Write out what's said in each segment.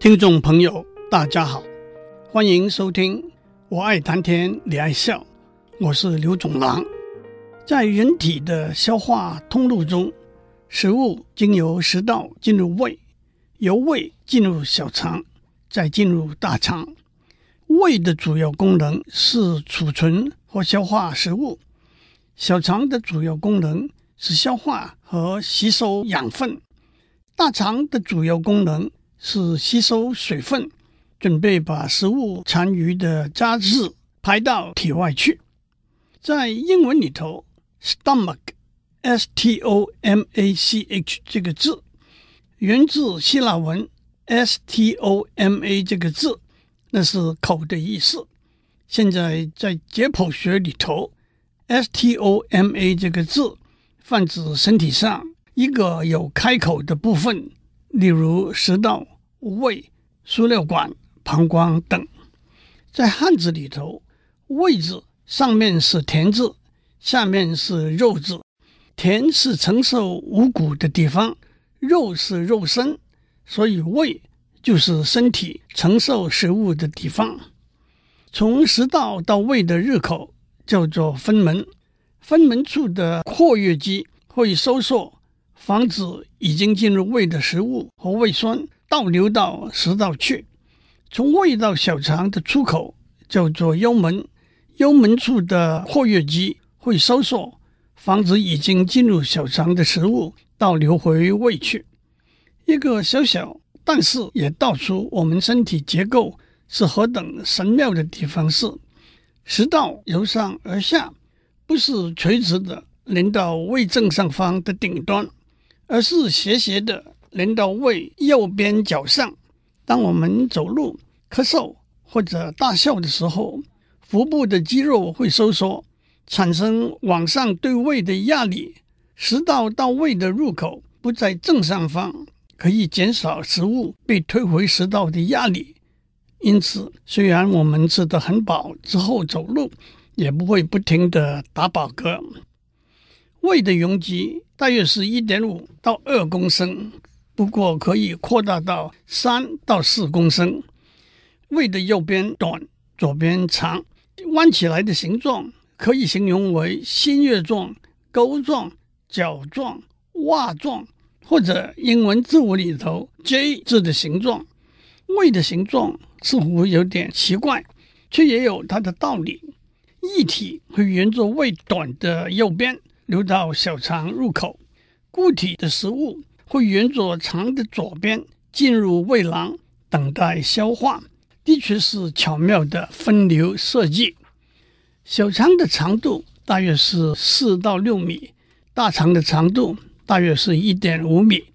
听众朋友，大家好，欢迎收听《我爱谈天，你爱笑》，我是刘总郎。在人体的消化通路中，食物经由食道进入胃，由胃进入小肠，再进入大肠。胃的主要功能是储存和消化食物，小肠的主要功能是消化和吸收养分，大肠的主要功能，是吸收水分，准备把食物残余的渣质排到体外去。在英文里头，stomach（s-t-o-m-a-c-h） 这个字源自希腊文 “s-t-o-m-a” 这个字，那是口的意思。现在在解剖学里头，“s-t-o-m-a” 这个字泛指身体上一个有开口的部分。例如食道、胃、输尿管、膀胱等，在汉字里头，“胃”字上面是田字，下面是肉字。田是承受五谷的地方，肉是肉身，所以胃就是身体承受食物的地方。从食道到胃的入口叫做分门，分门处的括约肌会收缩。防止已经进入胃的食物和胃酸倒流到食道去。从胃到小肠的出口叫做幽门，幽门处的括约肌会收缩，防止已经进入小肠的食物倒流回胃去。一个小小但是也道出我们身体结构是何等神妙的地方是：食道由上而下，不是垂直的连到胃正上方的顶端。而是斜斜的连到胃右边角上。当我们走路、咳嗽或者大笑的时候，腹部的肌肉会收缩，产生往上对胃的压力。食道到胃的入口不在正上方，可以减少食物被推回食道的压力。因此，虽然我们吃得很饱之后走路，也不会不停地打饱嗝。胃的容积大约是一点五到二公升，不过可以扩大到三到四公升。胃的右边短，左边长，弯起来的形状可以形容为新月状、钩状、角状、袜状，或者英文字母里头 J 字的形状。胃的形状似乎有点奇怪，却也有它的道理。液体会沿着胃短的右边。流到小肠入口，固体的食物会沿着肠的左边进入胃囊，等待消化。的确是巧妙的分流设计。小肠的长度大约是四到六米，大肠的长度大约是一点五米。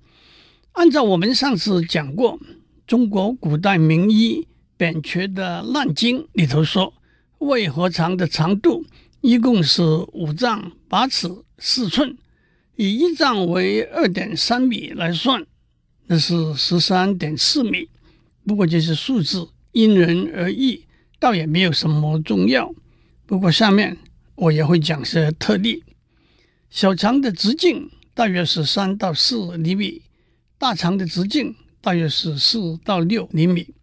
按照我们上次讲过，中国古代名医扁鹊的《难经》里头说，胃和肠的长度一共是五丈八尺。四寸，以一丈为二点三米来算，那是十三点四米。不过这些数字因人而异，倒也没有什么重要。不过下面我也会讲些特例。小肠的直径大约是三到四厘米，大肠的直径大约是四到六厘米。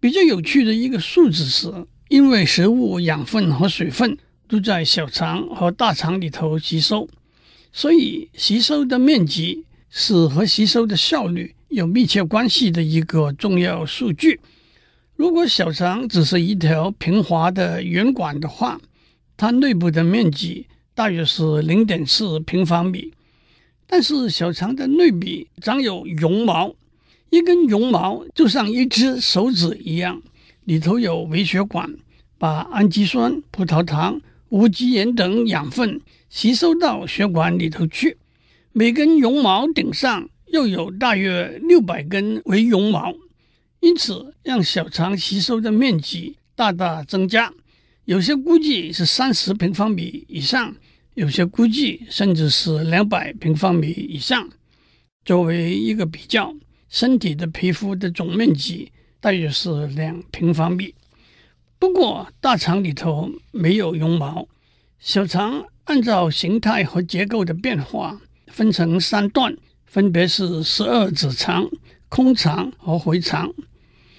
比较有趣的一个数字是，因为食物养分和水分。都在小肠和大肠里头吸收，所以吸收的面积是和吸收的效率有密切关系的一个重要数据。如果小肠只是一条平滑的圆管的话，它内部的面积大约是零点四平方米。但是小肠的内壁长有绒毛，一根绒毛就像一只手指一样，里头有微血管，把氨基酸、葡萄糖。无机盐等养分吸收到血管里头去，每根绒毛顶上又有大约六百根微绒毛，因此让小肠吸收的面积大大增加。有些估计是三十平方米以上，有些估计甚至是两百平方米以上。作为一个比较，身体的皮肤的总面积大约是两平方米。不过，大肠里头没有绒毛。小肠按照形态和结构的变化，分成三段，分别是十二指肠、空肠和回肠。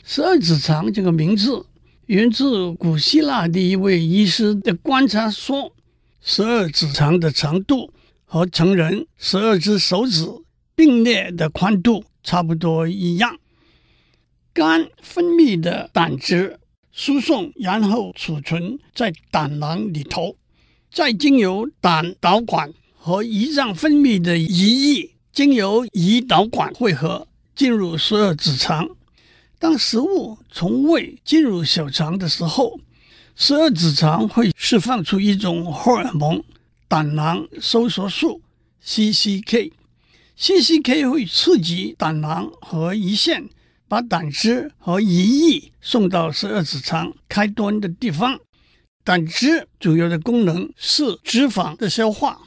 十二指肠这个名字源自古希腊的一位医师的观察说，十二指肠的长度和成人十二只手指并列的宽度差不多一样。肝分泌的胆汁输送，然后储存在胆囊里头，再经由胆导管和胰脏分泌的胰液，经由胰导管汇合进入十二指肠。当食物从胃进入小肠的时候，十二指肠会释放出一种荷尔蒙——胆囊收缩素 （CCK）。CCK 会刺激胆囊和胰腺，把胆汁和胰液送到十二指肠开端的地方。胆汁主要的功能是脂肪的消化，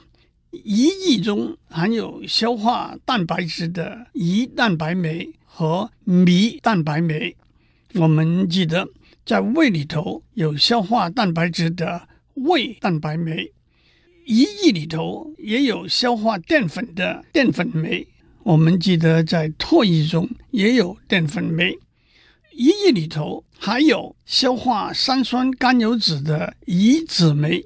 胰液中含有消化蛋白质的胰蛋白酶。和胰蛋白酶，我们记得在胃里头有消化蛋白质的胃蛋白酶，胰液里头也有消化淀粉的淀粉酶。我们记得在唾液中也有淀粉酶，胰液里头还有消化三酸甘油酯的胰脂酶。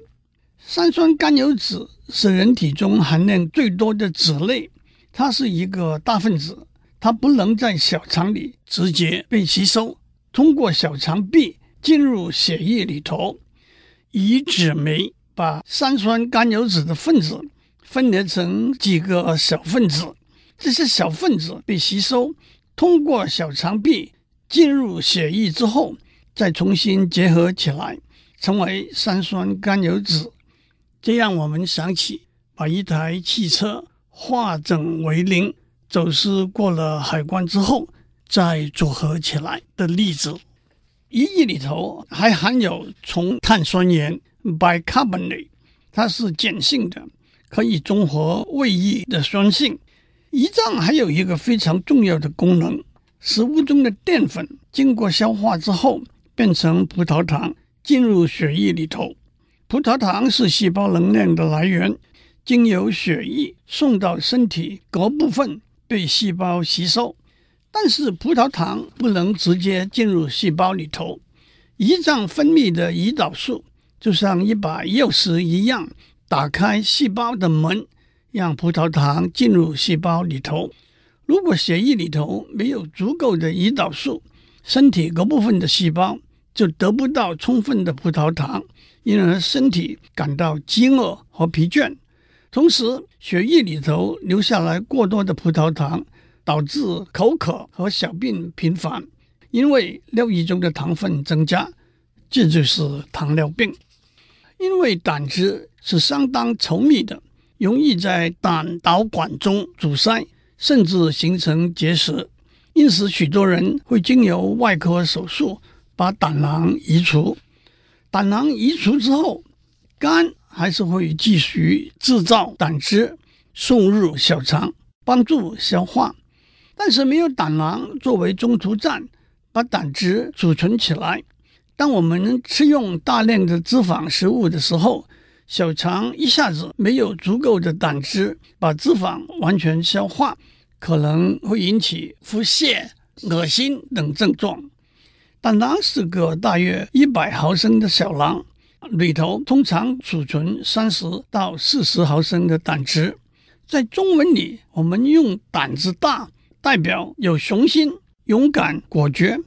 三酸甘油酯是人体中含量最多的脂类，它是一个大分子。它不能在小肠里直接被吸收，通过小肠壁进入血液里头。胰脂酶把三酸甘油酯的分子分裂成几个小分子，这些小分子被吸收，通过小肠壁进入血液之后，再重新结合起来，成为三酸甘油酯。这让我们想起把一台汽车化整为零。走私过了海关之后，再组合起来的例子。胰液里头还含有重碳酸盐 bicarbonate，它是碱性的，可以中和胃液的酸性。胰脏还有一个非常重要的功能，食物中的淀粉经过消化之后变成葡萄糖，进入血液里头。葡萄糖是细胞能量的来源，经由血液送到身体各部分。被细胞吸收，但是葡萄糖不能直接进入细胞里头。胰脏分泌的胰岛素就像一把钥匙一样，打开细胞的门，让葡萄糖进入细胞里头。如果血液里头没有足够的胰岛素，身体各部分的细胞就得不到充分的葡萄糖，因而身体感到饥饿和疲倦。同时，血液里头留下来过多的葡萄糖，导致口渴和小便频繁，因为尿液中的糖分增加，这就是糖尿病。因为胆汁是相当稠密的，容易在胆导管中阻塞，甚至形成结石，因此许多人会经由外科手术把胆囊移除。胆囊移除之后，肝。还是会继续制造胆汁送入小肠，帮助消化。但是没有胆囊作为中途站，把胆汁储存起来。当我们吃用大量的脂肪食物的时候，小肠一下子没有足够的胆汁把脂肪完全消化，可能会引起腹泻、恶心等症状。胆囊是个大约一百毫升的小囊。里头通常储存三十到四十毫升的胆汁，在中文里，我们用胆子大代表有雄心、勇敢、果决；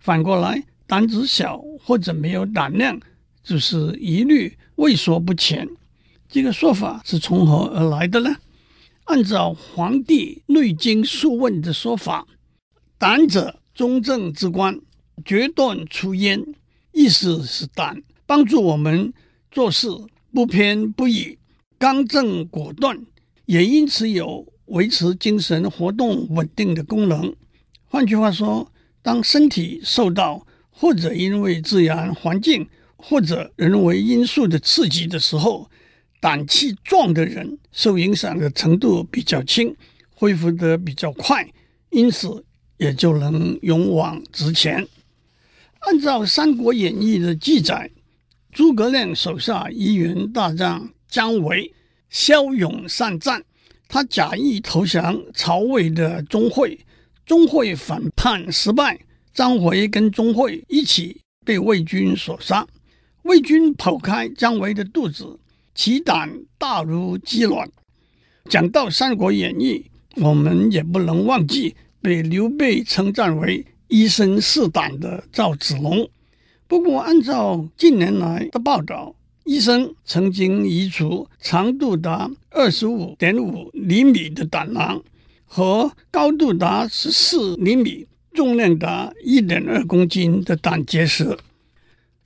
反过来，胆子小或者没有胆量，就是疑虑、畏缩不前。这个说法是从何而来的呢？按照《黄帝内经·素问》的说法，“胆者，中正之官，决断出焉”，意思是胆。帮助我们做事不偏不倚、刚正果断，也因此有维持精神活动稳定的功能。换句话说，当身体受到或者因为自然环境或者人为因素的刺激的时候，胆气壮的人受影响的程度比较轻，恢复得比较快，因此也就能勇往直前。按照《三国演义》的记载。诸葛亮手下一员大将姜维骁勇善战，他假意投降曹魏的钟会，钟会反叛失败，张维跟钟会一起被魏军所杀。魏军剖开姜维的肚子，其胆大如鸡卵。讲到《三国演义》，我们也不能忘记被刘备称赞为“一身是胆”的赵子龙。不过，按照近年来的报道，医生曾经移除长度达二十五点五厘米的胆囊和高度达十四厘米、重量达一点二公斤的胆结石。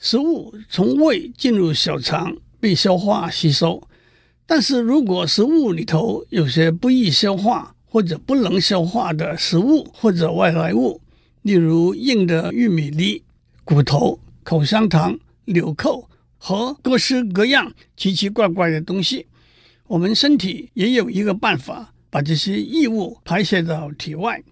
食物从胃进入小肠被消化吸收，但是如果食物里头有些不易消化或者不能消化的食物或者外来物，例如硬的玉米粒、骨头、口香糖、纽扣。和各式各样奇奇怪怪的东西，我们身体也有一个办法把这些异物排泄到体外，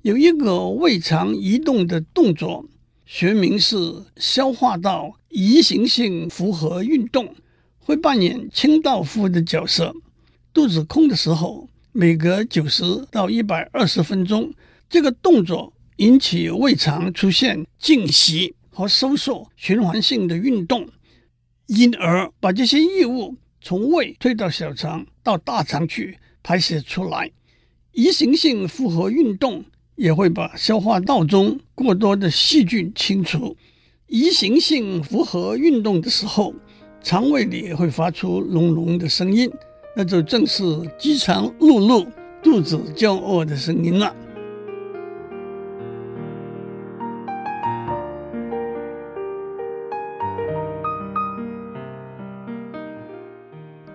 有一个胃肠移动的动作，学名是消化道移行性复合运动，会扮演清道夫的角色。肚子空的时候，每隔九十到一百二十分钟，这个动作引起胃肠出现静息和收缩循环性的运动。因而把这些异物从胃推到小肠到大肠去排泄出来，移行性复合运动也会把消化道中过多的细菌清除。移行性负荷运动的时候，肠胃里会发出隆隆的声音，那就正是饥肠辘辘、肚子叫饿的声音了。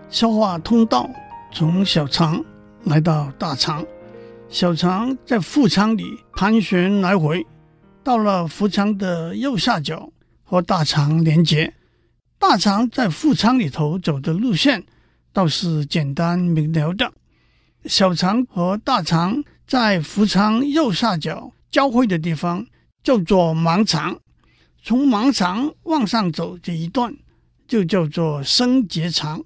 消化通道从小肠来到大肠，小肠在腹腔里盘旋来回，到了腹腔的右下角和大肠连接。大肠在腹腔里头走的路线倒是简单明了的。小肠和大肠在腹腔右下角交汇的地方叫做盲肠，从盲肠往上走这一段就叫做升结肠。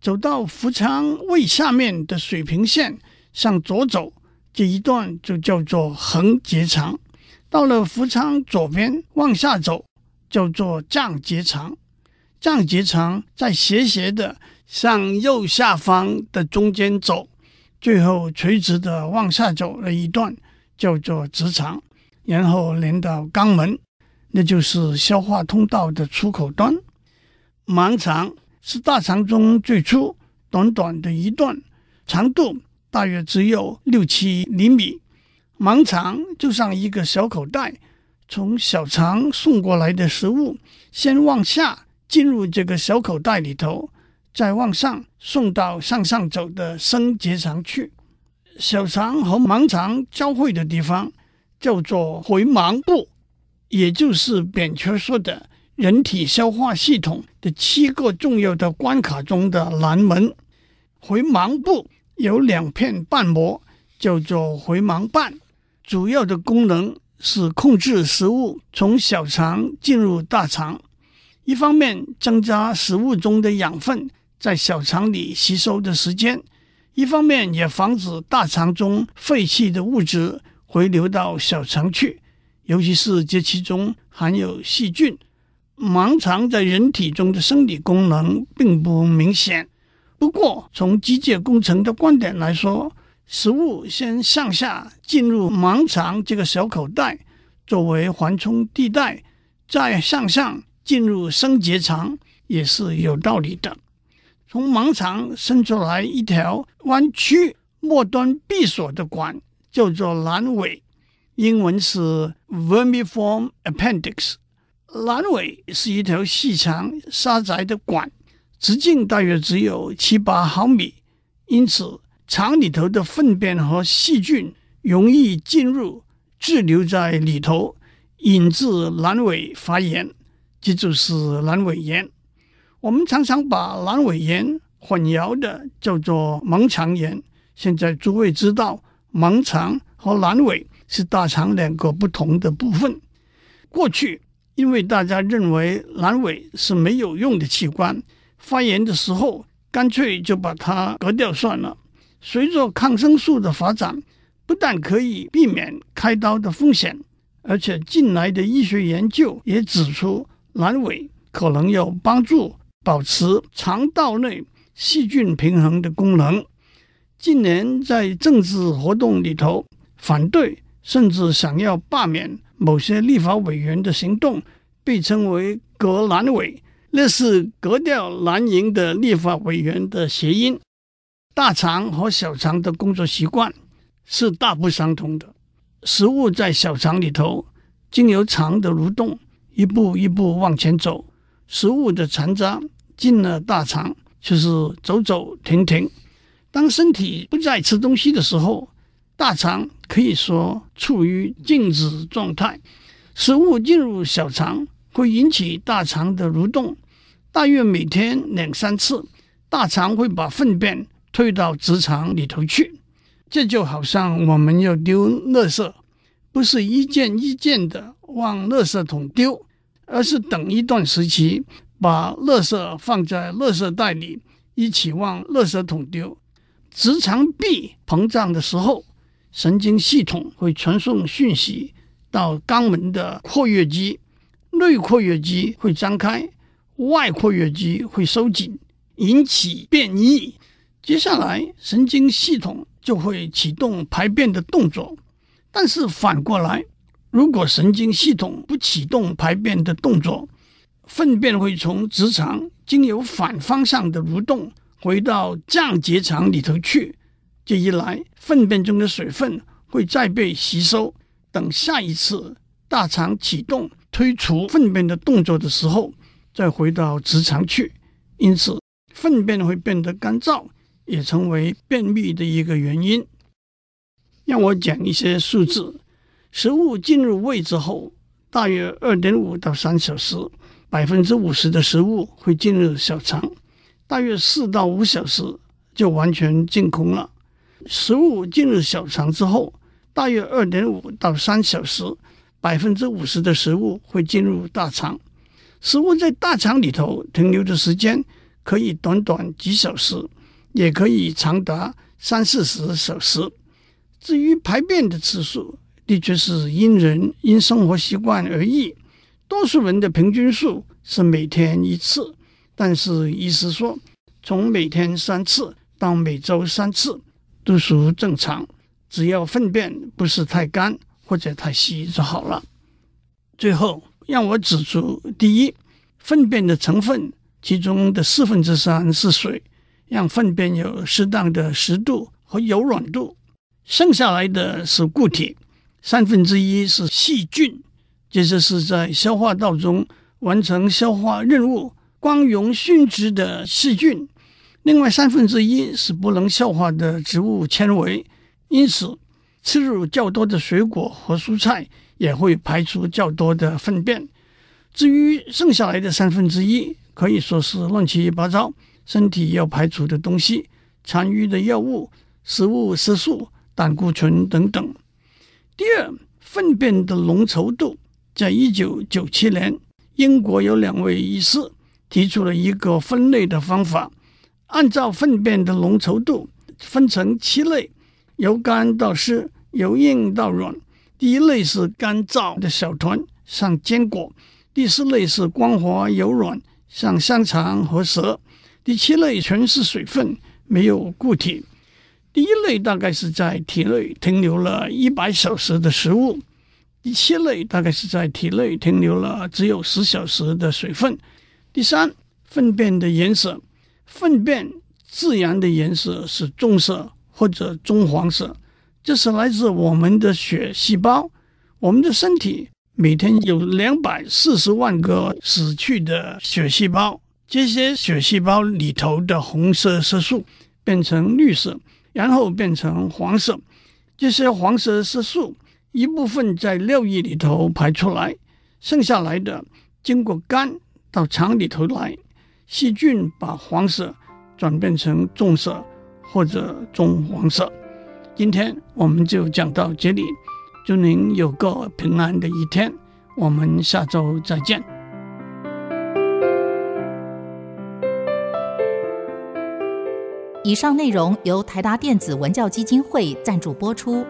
走到腹腔胃下面的水平线，向左走这一段就叫做横结肠；到了腹腔左边往下走，叫做降结肠。降结肠在斜斜的向右下方的中间走，最后垂直的往下走了一段，叫做直肠，然后连到肛门，那就是消化通道的出口端。盲肠。是大肠中最粗、短短的一段，长度大约只有六七厘米。盲肠就像一个小口袋，从小肠送过来的食物，先往下进入这个小口袋里头，再往上送到向上走的升结肠去。小肠和盲肠交汇的地方叫做回盲部，也就是扁鹊说的。人体消化系统的七个重要的关卡中的南门，回盲部有两片瓣膜，叫做回盲瓣，主要的功能是控制食物从小肠进入大肠，一方面增加食物中的养分在小肠里吸收的时间，一方面也防止大肠中废弃的物质回流到小肠去，尤其是这其中含有细菌。盲肠在人体中的生理功能并不明显，不过从机械工程的观点来说，食物先向下进入盲肠这个小口袋，作为缓冲地带，再向上进入升结肠也是有道理的。从盲肠伸出来一条弯曲、末端闭锁的管，叫做阑尾，英文是 vermiform appendix。阑尾是一条细长狭窄的管，直径大约只有七八毫米，因此肠里头的粪便和细菌容易进入，滞留在里头，引致阑尾发炎，这就是阑尾炎。我们常常把阑尾炎混淆的叫做盲肠炎。现在诸位知道，盲肠和阑尾是大肠两个不同的部分。过去。因为大家认为阑尾是没有用的器官，发炎的时候干脆就把它割掉算了。随着抗生素的发展，不但可以避免开刀的风险，而且近来的医学研究也指出，阑尾可能有帮助保持肠道内细菌平衡的功能。近年在政治活动里头，反对甚至想要罢免某些立法委员的行动，被称为“革阑尾”，那是革掉蓝营的立法委员的谐音。大肠和小肠的工作习惯是大不相同的。食物在小肠里头，经由肠的蠕动，一步一步往前走；食物的残渣进了大肠，就是走走停停。当身体不再吃东西的时候，大肠可以说处于静止状态。食物进入小肠会引起大肠的蠕动，大约每天两三次，大肠会把粪便推到直肠里头去。这就好像我们要丢垃圾，不是一件一件的往垃圾桶丢，而是等一段时期，把垃圾放在垃圾袋里，一起往垃圾桶丢。直肠壁膨胀的时候，神经系统会传送讯息到肛门的括约肌，内括约肌会张开，外括约肌会收紧，引起便意。接下来，神经系统就会启动排便的动作。但是反过来，如果神经系统不启动排便的动作，粪便会从直肠经由反方向的蠕动回到降结肠里头去。这一来，粪便中的水分会再被吸收，等下一次大肠启动推除粪便的动作的时候，再回到直肠去。因此，粪便会变得干燥。也成为便秘的一个原因。让我讲一些数字：食物进入胃之后，大约二点五到三小时，百分之五十的食物会进入小肠；大约四到五小时就完全净空了。食物进入小肠之后，大约二点五到三小时，百分之五十的食物会进入大肠。食物在大肠里头停留的时间可以短短几小时。也可以长达三四十小时。至于排便的次数，的确是因人因生活习惯而异。多数人的平均数是每天一次，但是医师说，从每天三次到每周三次都属正常，只要粪便不是太干或者太稀就好了。最后，让我指出：第一，粪便的成分，其中的四分之三是水。让粪便有适当的湿度和柔软度，剩下来的是固体，三分之一是细菌，这些是在消化道中完成消化任务、光荣殉职的细菌。另外三分之一是不能消化的植物纤维，因此吃入较多的水果和蔬菜也会排出较多的粪便。至于剩下来的三分之一，可以说是乱七八糟。身体要排除的东西，残余的药物、食物色素、胆固醇等等。第二，粪便的浓稠度，在一九九七年，英国有两位医师提出了一个分类的方法，按照粪便的浓稠度分成七类，由干到湿，由硬到软。第一类是干燥的小团，像坚果；第四类是光滑柔软，像香肠和蛇。第七类全是水分，没有固体。第一类大概是在体内停留了一百小时的食物，第七类大概是在体内停留了只有十小时的水分。第三，粪便的颜色，粪便自然的颜色是棕色或者棕黄色，这是来自我们的血细胞。我们的身体每天有两百四十万个死去的血细胞。这些血细胞里头的红色色素变成绿色，然后变成黄色。这些黄色色素一部分在尿液里头排出来，剩下来的经过肝到肠里头来，细菌把黄色转变成棕色或者棕黄色。今天我们就讲到这里，祝您有个平安的一天，我们下周再见。以上内容由台达电子文教基金会赞助播出。